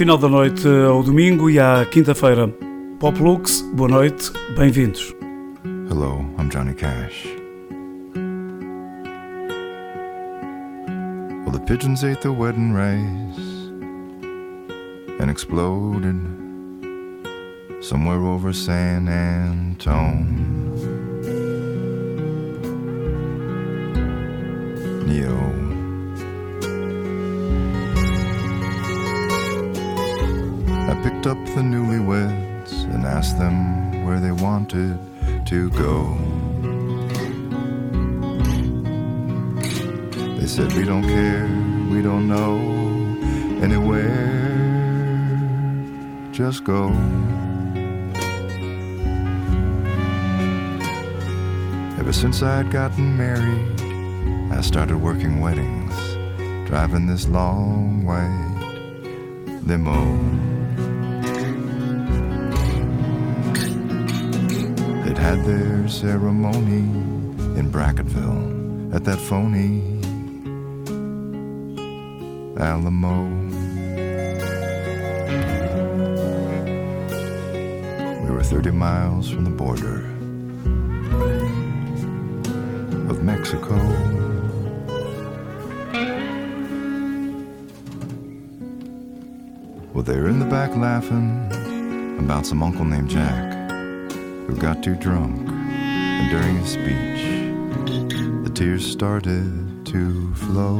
final da noite ao domingo e à quinta-feira. Pop Lux, boa noite, bem-vindos. Hello, I'm Johnny Cash. Well, the pigeons ate the wedding rice and exploded somewhere over San Antone. Neo. Picked up the newlyweds and asked them where they wanted to go. They said, We don't care, we don't know anywhere, just go. Ever since I'd gotten married, I started working weddings, driving this long white limo. Had their ceremony in Brackettville at that phony Alamo. We were 30 miles from the border of Mexico. Well, they were in the back laughing about some uncle named Jack who got too drunk, and during his speech, the tears started to flow.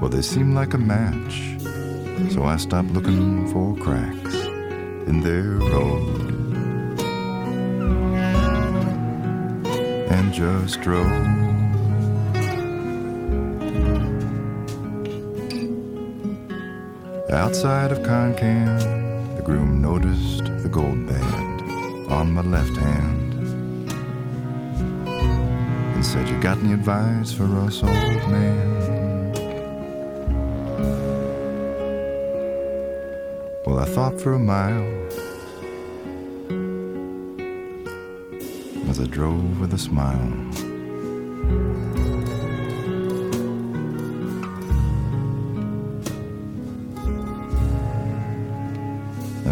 Well, they seemed like a match, so I stopped looking for cracks in their road and just drove. Outside of Concan, the groom noticed the gold band on my left hand and said, You got any advice for us, old man? Well, I thought for a mile as I drove with a smile.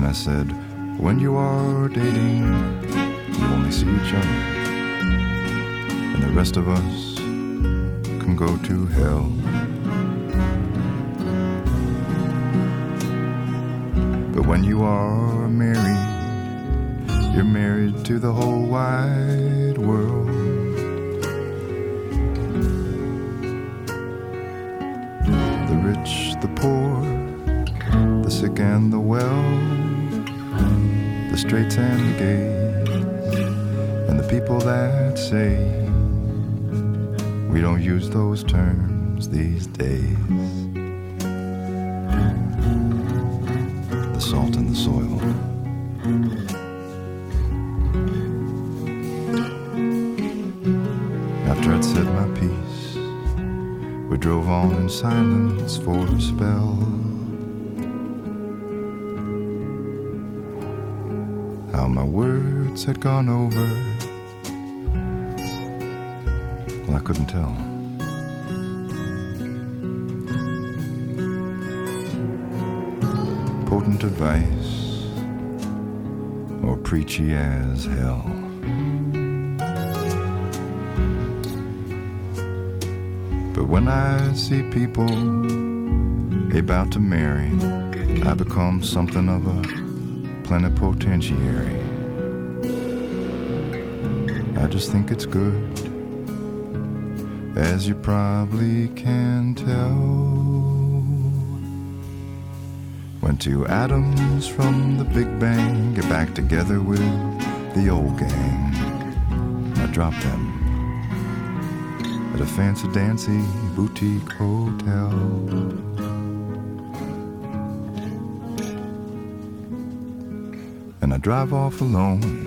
I said, When you are dating, you only see each other, and the rest of us can go to hell. But when you are married, you're married to the whole wide world. The rich, the poor, the sick and the well, the straights and the gays, and the people that say we don't use those terms these days. The salt in the soil. After I'd said my piece, we drove on in silence for a spell. How my words had gone over, well, I couldn't tell. Potent advice, or preachy as hell. But when I see people about to marry, I become something of a plenipotentiary. I just think it's good, as you probably can tell. When two atoms from the Big Bang get back together with the old gang, I drop them at a fancy dancy boutique hotel. I drive off alone.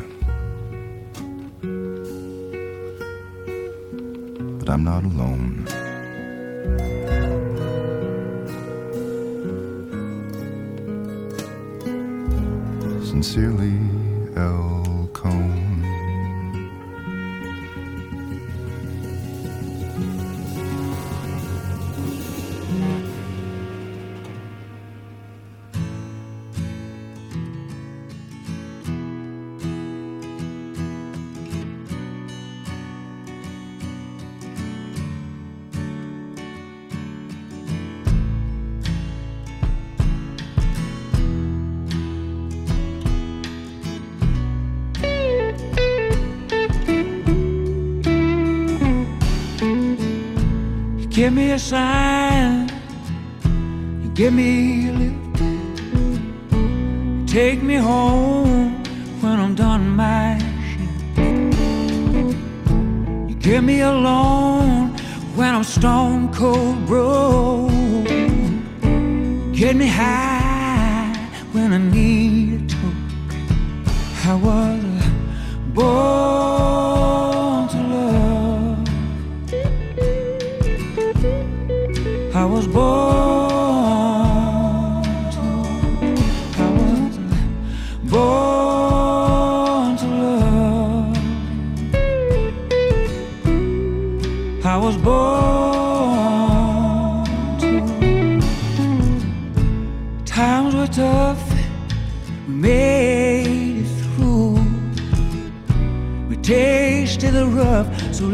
But I'm not alone. Sincerely, L. give me a sign, you give me a lift, take me home when I'm done my shift. You give me a loan when I'm stone cold broke, get me high.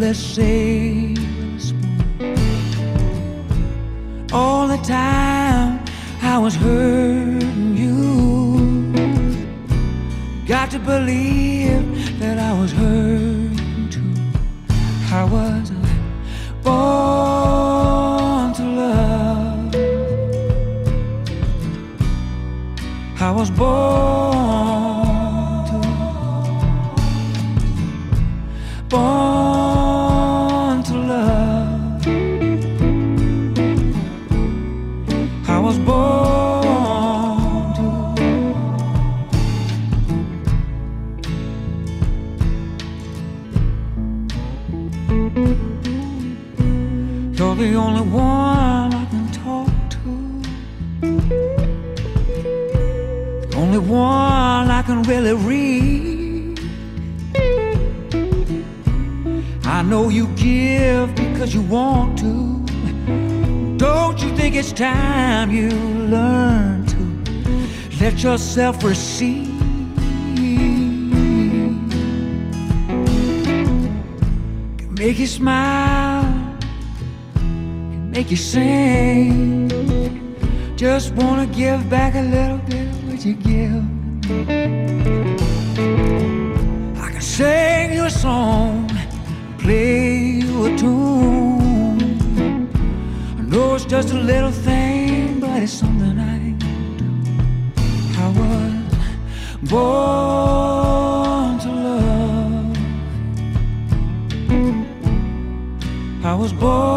overseas. All the time I was hurting you. Got to believe. myself receive. Can make you smile, can make you sing. Just wanna give back a little bit of what you give. I can sing you a song, play you a tune. I know it's just a little born to love. I was born.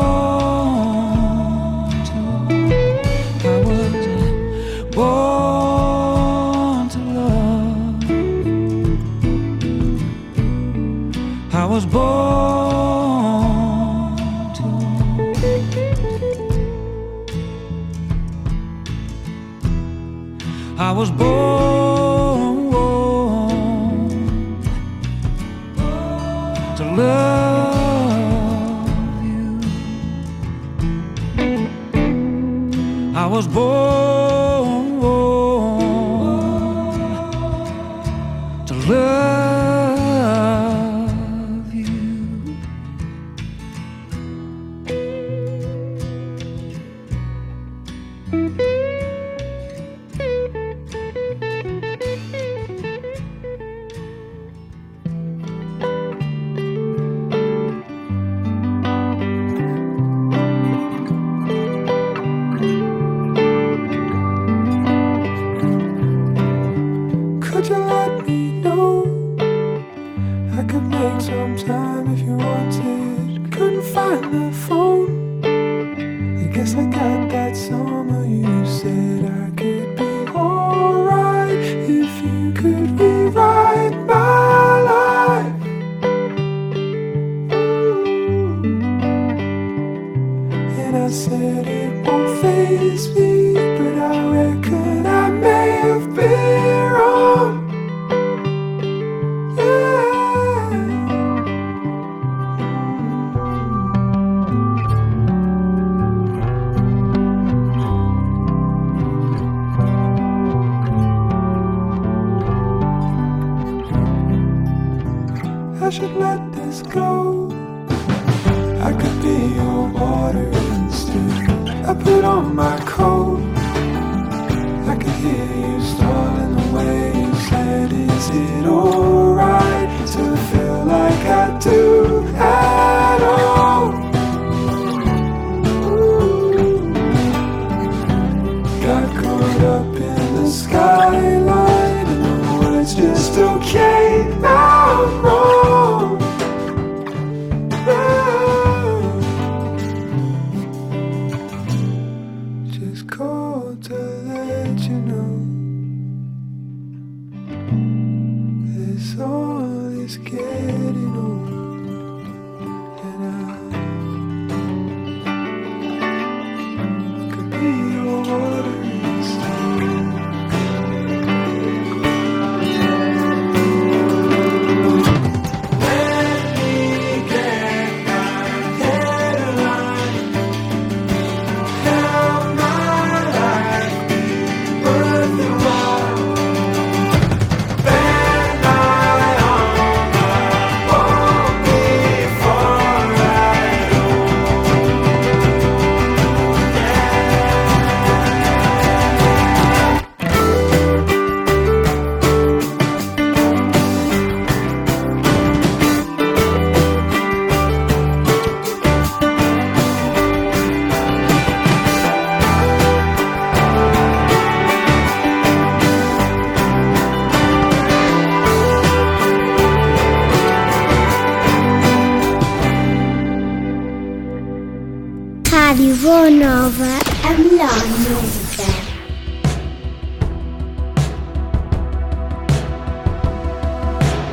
Rádio Boa Nova, a melhor música.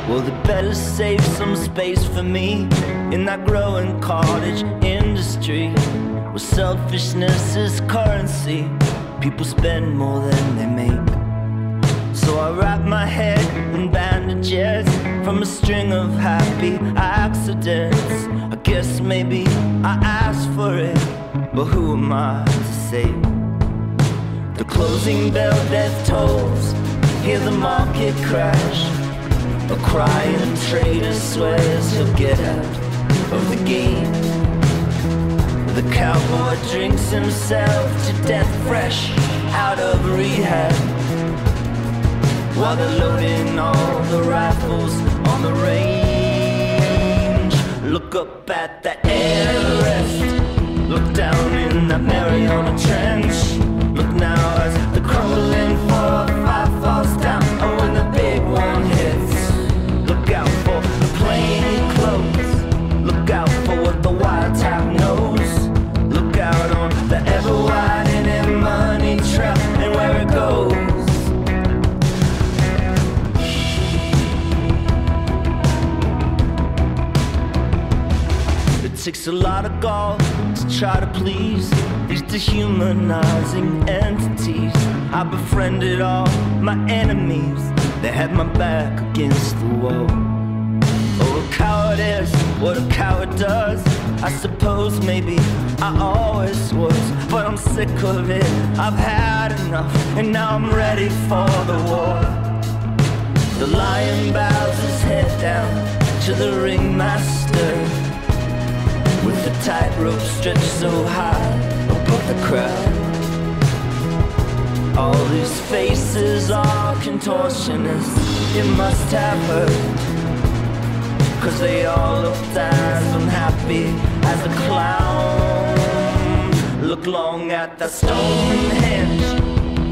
Well, they better save some space for me in that growing cottage industry where selfishness is currency. People spend more than they make. So I wrap my head in bandages from a string of happy accidents. Guess maybe I asked for it, but who am I to say? The closing bell death tolls, hear the market crash. A crying trader swears he'll get out of the game. The cowboy drinks himself to death fresh out of rehab. While they're loading all the rifles on the range. Look up at that Everest. Look down in that Mariana Trench. Look now as the crumbling takes a lot of gall to try to please these dehumanizing entities. I befriended all my enemies. They had my back against the wall. Oh, a coward is what a coward does. I suppose maybe I always was, but I'm sick of it. I've had enough, and now I'm ready for the war. The lion bows his head down to the ringmaster the tightrope stretched so high above the crowd. All these faces are contortionists. It must have hurt. Cause they all looked as unhappy as a clown. Look long at the Stonehenge.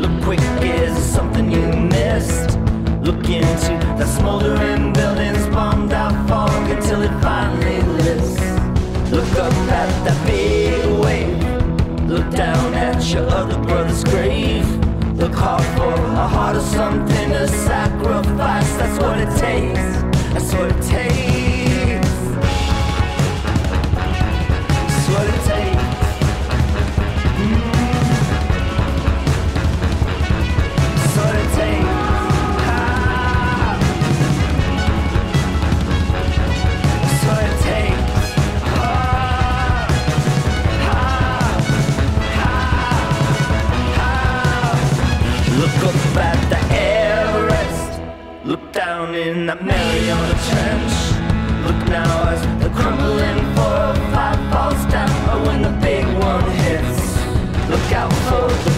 Look quick, is something you missed? Look into the smoldering buildings, bombed out fog until it finally up at that big wave. Look down at your other brother's grave. Look hard for a heart of something to sacrifice. That's what it takes. That's what it takes. Down in that Mariana Trench. Look now as the crumbling 405 falls down. Or when the big one hits. Look out for the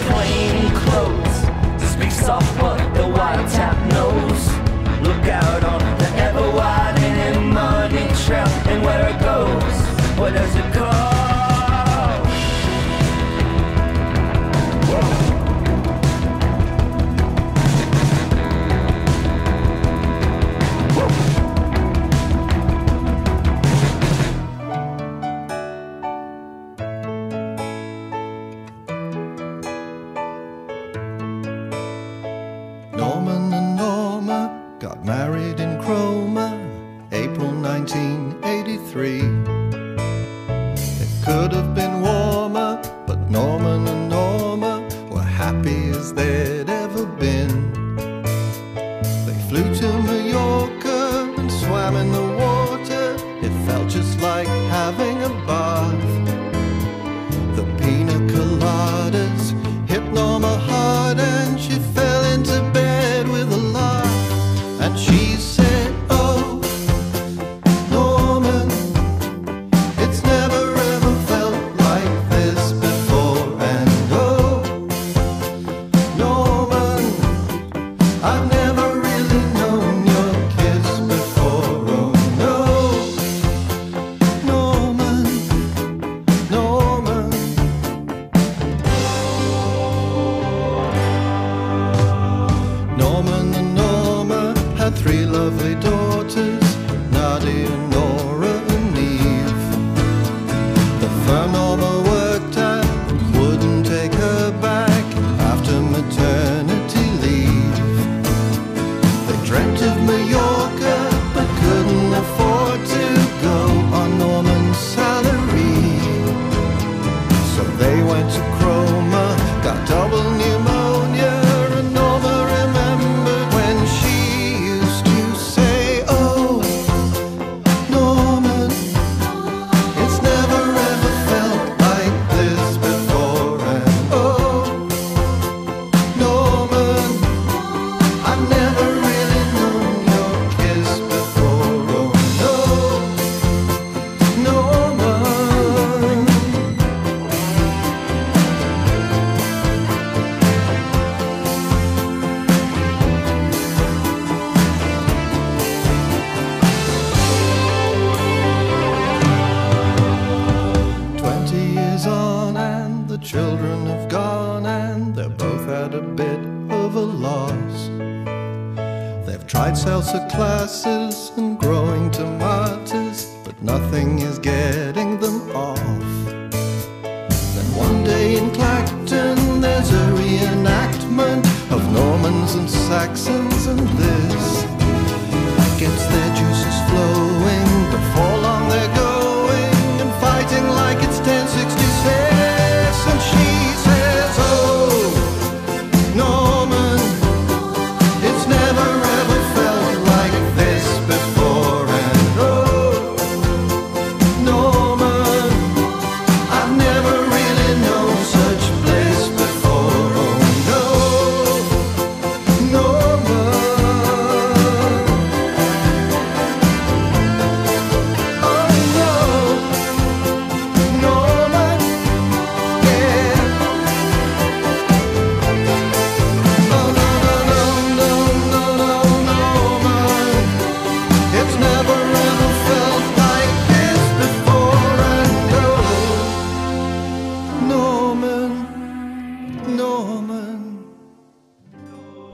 no.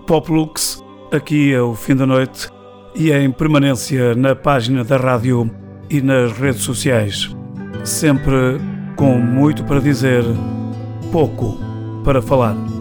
Poplux, aqui é o fim da noite e é em permanência na página da rádio e nas redes sociais. Sempre com muito para dizer, pouco para falar.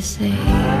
To say.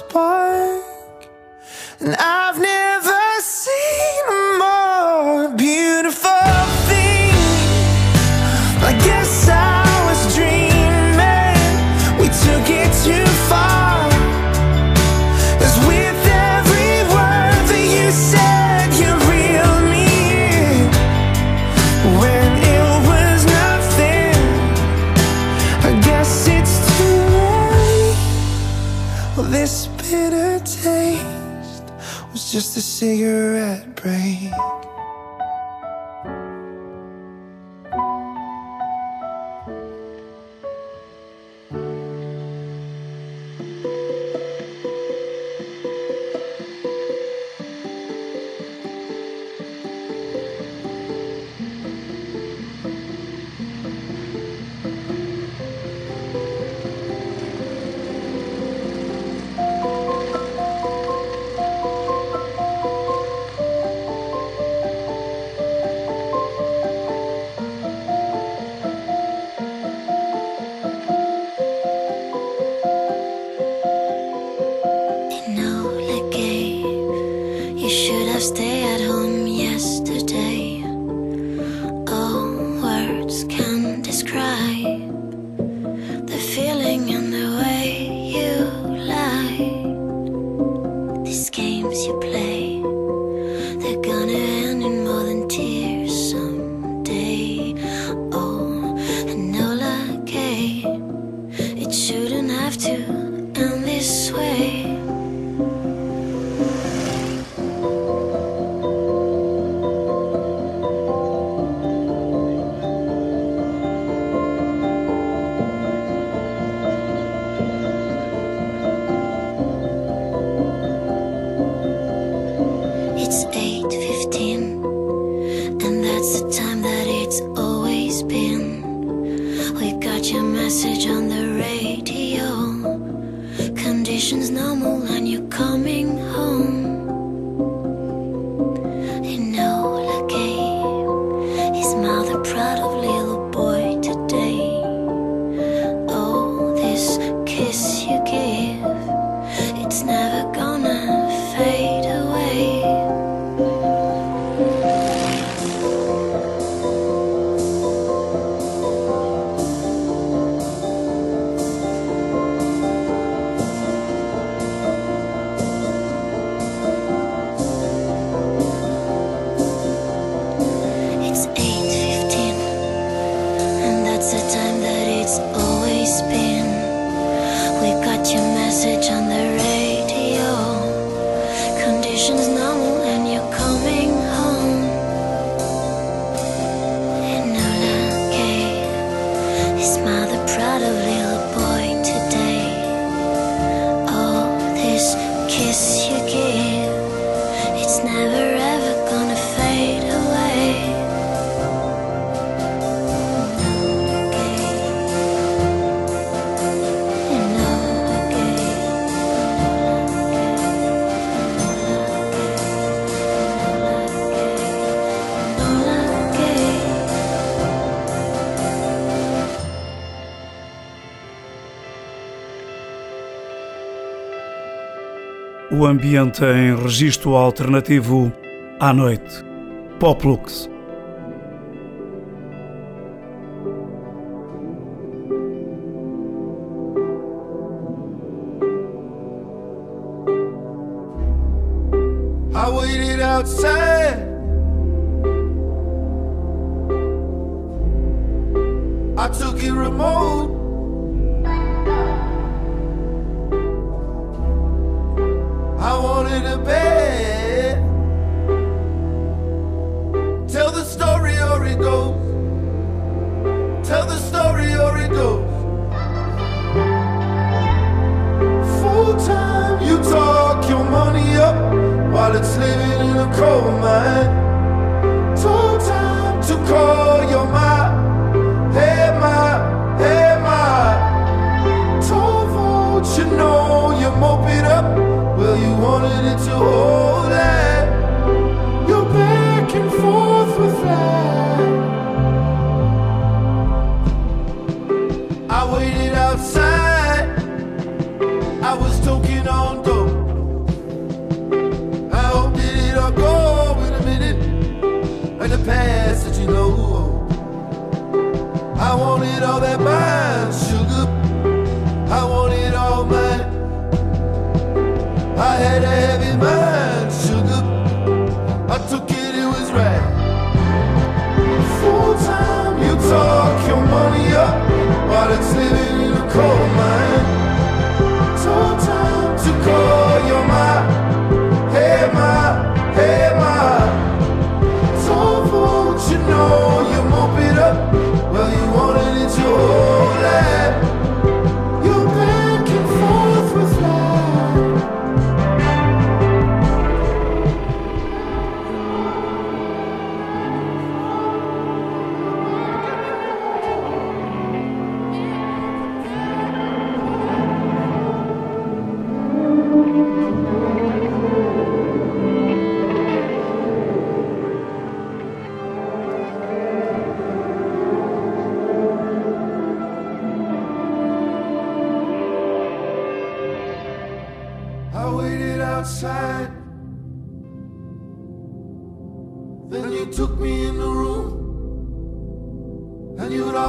Spark, and I've never a cigarette break. ambiente em registro alternativo à noite. Poplux. Girl, you wanted it to hold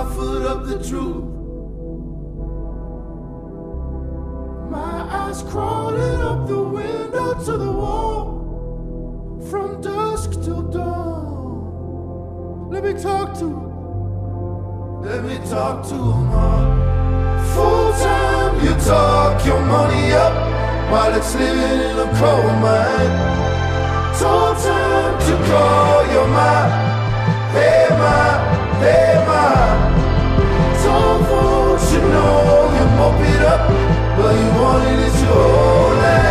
my foot up the truth. My eyes crawling up the window to the wall. From dusk till dawn. Let me talk to him. Let me talk to him full time. You talk your money up while it's living in a coal mine. Told time to call your mom. Hey, my Hey, my soul food. You know you pump it up, but you want it, it's your life.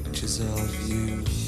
Pictures of you.